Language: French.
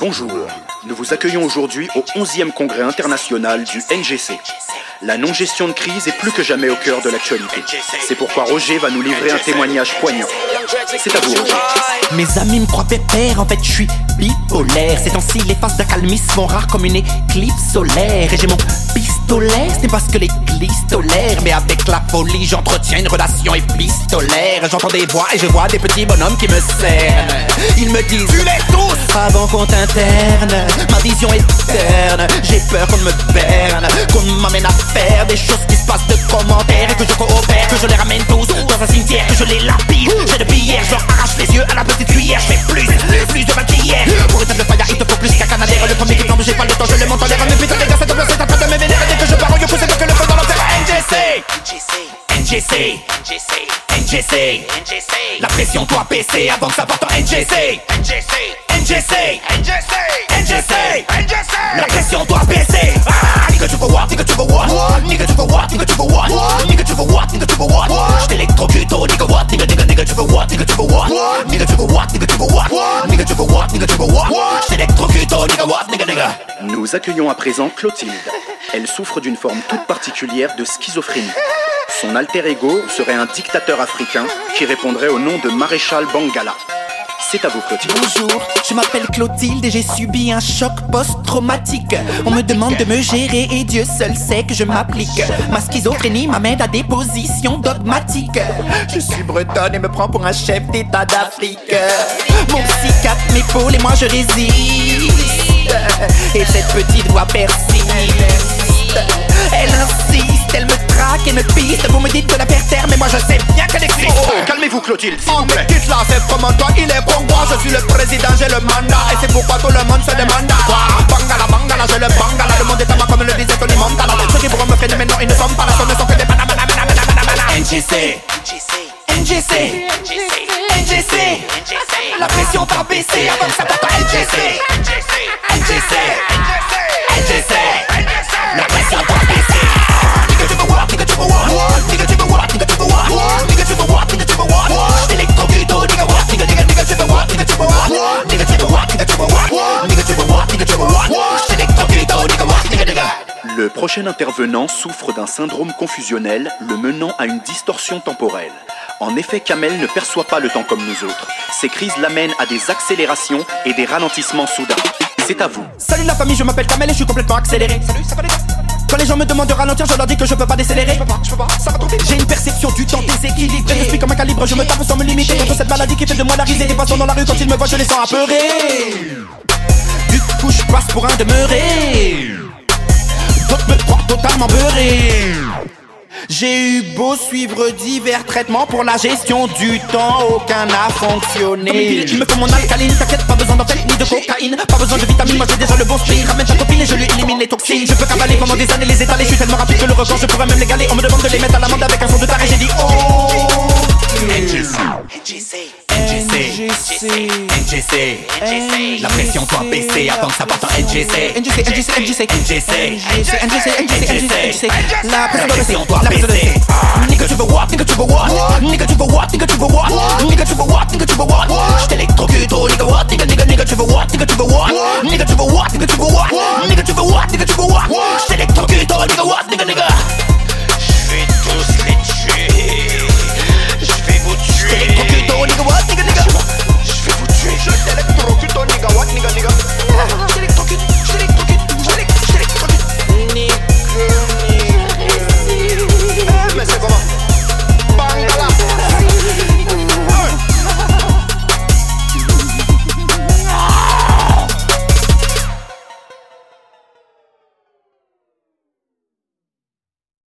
Bonjour, nous vous accueillons aujourd'hui au 11e congrès international du NGC. La non-gestion de crise est plus que jamais au cœur de l'actualité. C'est pourquoi Roger va nous livrer un témoignage poignant. C'est à vous, Roger. Mes amis me croient pépère, en fait je suis bipolaire. Ces temps-ci, les phases d'accalmie sont rares comme une éclipse solaire. Et j'ai mon pistolet, ce n'est pas ce que l'église Mais avec la folie, j'entretiens une relation épistolaire. J'entends des voix et je vois des petits bonhommes qui me cernent. Ils me disent, tu les tous Avant qu'on t'interne, ma vision est terne. J'ai peur qu'on me berne, qu'on m'amène à faire des choses qui se passent de commentaires. Et que je coopère, que je les ramène tous dans un cimetière, que je les lapide. J'ai de hier, je leur arrache les yeux à la petite NGC, NGC, NGC. La pression doit baisser avant que ça parte en NGC. NGC, NGC, NGC, NGC. La pression doit baisser. Ah, nigga, tu veux what, nigga, tu veux what, nigga, tu veux what, nigga, tu veux what, nigga, tu veux what, nigga, tu veux what. J't'électrocute, oh, nigga, what, nigga, nigga, nigga, tu veux what, nigga, tu veux what, nigga, tu veux what, nigga, tu veux what, nigga, tu veux what, nigga, tu veux what. J't'électrocute, oh, nigga, what, nigga, nigga. Nous accueillons à présent Clotilde. Elle souffre d'une forme toute particulière de schizophrénie. Son alter ego serait un dictateur africain qui répondrait au nom de Maréchal Bangala. C'est à vous, Clotilde. Bonjour, je m'appelle Clotilde et j'ai subi un choc post-traumatique. On me demande de me gérer et Dieu seul sait que je m'applique. Ma schizophrénie m'amène à des positions dogmatiques. Je suis bretonne et me prends pour un chef d'état d'Afrique. Mon psychiatre m'épaule et moi je résiste. Et cette petite voix persiste. Elle insiste, elle me traque et me piste. Vous me dites de la faire taire, mais moi je sais bien qu'elle existe. Oh, calmez-vous, Clotilde, s'il vous plaît. Quitte là, c'est vraiment toi, il est pour moi. Je suis le président, j'ai le mandat. Et c'est pourquoi tout le monde se demande. Quoi? Bangala, bangala, j'ai le bangala. Le monde est à moi comme le disait Tony Montana. Ceux qui pourront me freiner maintenant, ils ne sont pas là. Ce ne sont que des banana, banana, banana, banana. NGC. NGC. NGC. La pression va baisser avant que ça parte à NGC. NGC. NGC. La prochain intervenant souffre d'un syndrome confusionnel le menant à une distorsion temporelle. En effet, Kamel ne perçoit pas le temps comme nous autres. Ces crises l'amènent à des accélérations et des ralentissements soudains. C'est à vous. Salut la famille, je m'appelle Kamel et je suis complètement accéléré. Salut, ça va les gars Quand les gens me demandent de ralentir, je leur dis que je peux pas décélérer. Je peux pas, je peux pas, ça va trop vite. J'ai une perception du temps déséquilibrée. Je suis comme un calibre, je me tape sans me limiter. Contre cette maladie qui fait de moi la risée. Des passants dans la rue, quand ils me voient, je les sens apeurés. Du coup, je passe pour un demeuré. D'autres me croient totalement beurré. J'ai eu beau suivre divers traitements pour la gestion du temps, aucun n'a fonctionné. Il me faut mon alcaline, t'inquiète, pas besoin d'antenne ni de cocaïne, pas besoin de vitamines, moi j'ai déjà le bon sprint. Ramène ta copine et je lui élimine les toxines. Je peux cavaler pendant des années les étaler, je suis tellement rapide que le record je pourrais même l'égaler. On me demande de les mettre à l'amende avec un son de taré, j'ai dit oh. NGC, NGC, NGC, La pression doit baisser avant que ça parte en NGC. NGC, NGC, NGC, NGC, NGC, NGC, La pression doit baisser. Nigga, tu veux what? Nigga, tu veux what? Nigga, tu veux what? Nigga, tu veux what?